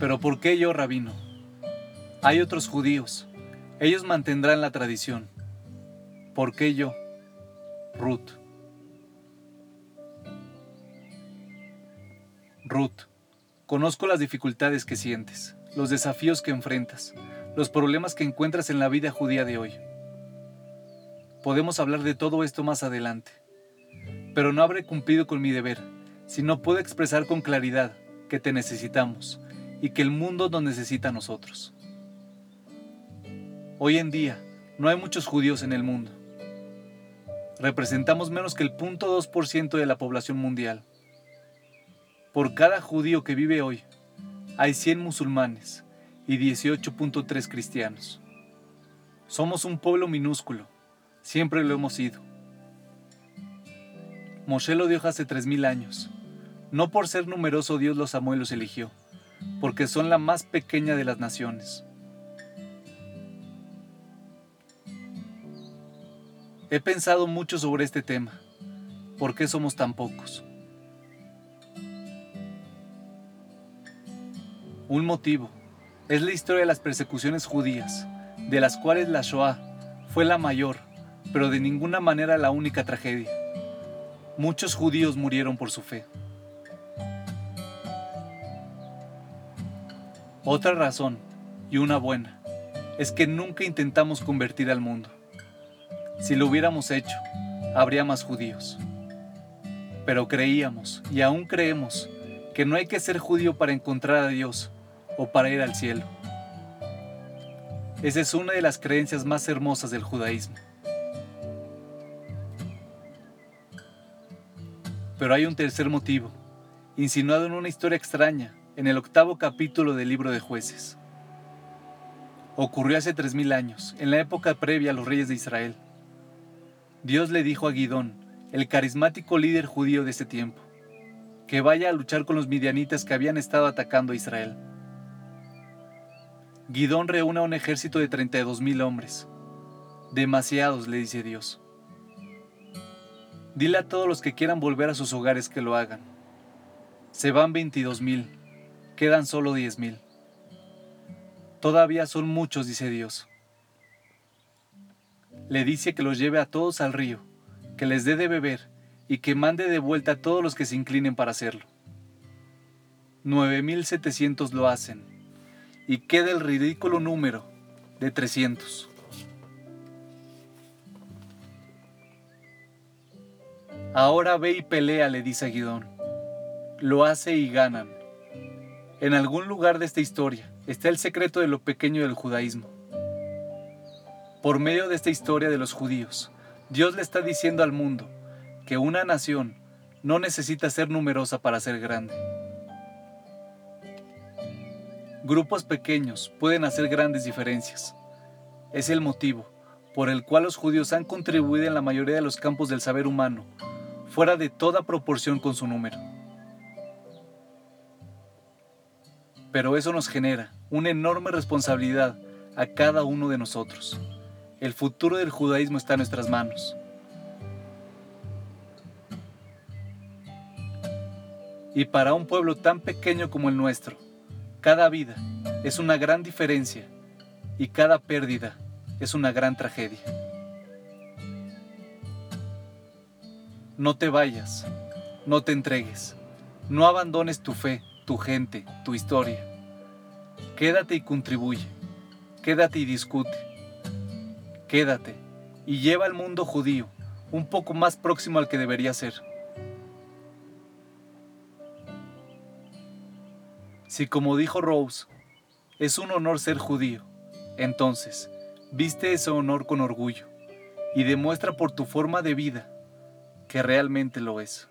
Pero ¿por qué yo, rabino? Hay otros judíos. Ellos mantendrán la tradición. ¿Por qué yo? Ruth. Ruth, conozco las dificultades que sientes, los desafíos que enfrentas, los problemas que encuentras en la vida judía de hoy. Podemos hablar de todo esto más adelante, pero no habré cumplido con mi deber si no puedo expresar con claridad que te necesitamos y que el mundo nos necesita a nosotros. Hoy en día no hay muchos judíos en el mundo. Representamos menos que el 0.2% de la población mundial. Por cada judío que vive hoy, hay 100 musulmanes y 18.3 cristianos. Somos un pueblo minúsculo, siempre lo hemos sido. Moshe lo dijo hace 3.000 años. No por ser numeroso Dios los amó y los eligió, porque son la más pequeña de las naciones. He pensado mucho sobre este tema. ¿Por qué somos tan pocos? Un motivo es la historia de las persecuciones judías, de las cuales la Shoah fue la mayor, pero de ninguna manera la única tragedia. Muchos judíos murieron por su fe. Otra razón, y una buena, es que nunca intentamos convertir al mundo. Si lo hubiéramos hecho, habría más judíos. Pero creíamos, y aún creemos, que no hay que ser judío para encontrar a Dios, o para ir al cielo. Esa es una de las creencias más hermosas del judaísmo. Pero hay un tercer motivo, insinuado en una historia extraña en el octavo capítulo del libro de jueces. Ocurrió hace tres mil años, en la época previa a los reyes de Israel. Dios le dijo a Guidón, el carismático líder judío de ese tiempo, que vaya a luchar con los midianitas que habían estado atacando a Israel. Guidón reúne a un ejército de 32 mil hombres. Demasiados, le dice Dios. Dile a todos los que quieran volver a sus hogares que lo hagan. Se van 22 mil, quedan solo 10 mil. Todavía son muchos, dice Dios. Le dice que los lleve a todos al río, que les dé de beber y que mande de vuelta a todos los que se inclinen para hacerlo. 9.700 lo hacen y queda el ridículo número de 300. Ahora ve y pelea, le dice a Guidón. Lo hace y ganan. En algún lugar de esta historia está el secreto de lo pequeño del judaísmo. Por medio de esta historia de los judíos, Dios le está diciendo al mundo que una nación no necesita ser numerosa para ser grande. Grupos pequeños pueden hacer grandes diferencias. Es el motivo por el cual los judíos han contribuido en la mayoría de los campos del saber humano, fuera de toda proporción con su número. Pero eso nos genera una enorme responsabilidad a cada uno de nosotros. El futuro del judaísmo está en nuestras manos. Y para un pueblo tan pequeño como el nuestro, cada vida es una gran diferencia y cada pérdida es una gran tragedia. No te vayas, no te entregues, no abandones tu fe, tu gente, tu historia. Quédate y contribuye, quédate y discute, quédate y lleva al mundo judío un poco más próximo al que debería ser. Si como dijo Rose, es un honor ser judío, entonces, viste ese honor con orgullo y demuestra por tu forma de vida que realmente lo es.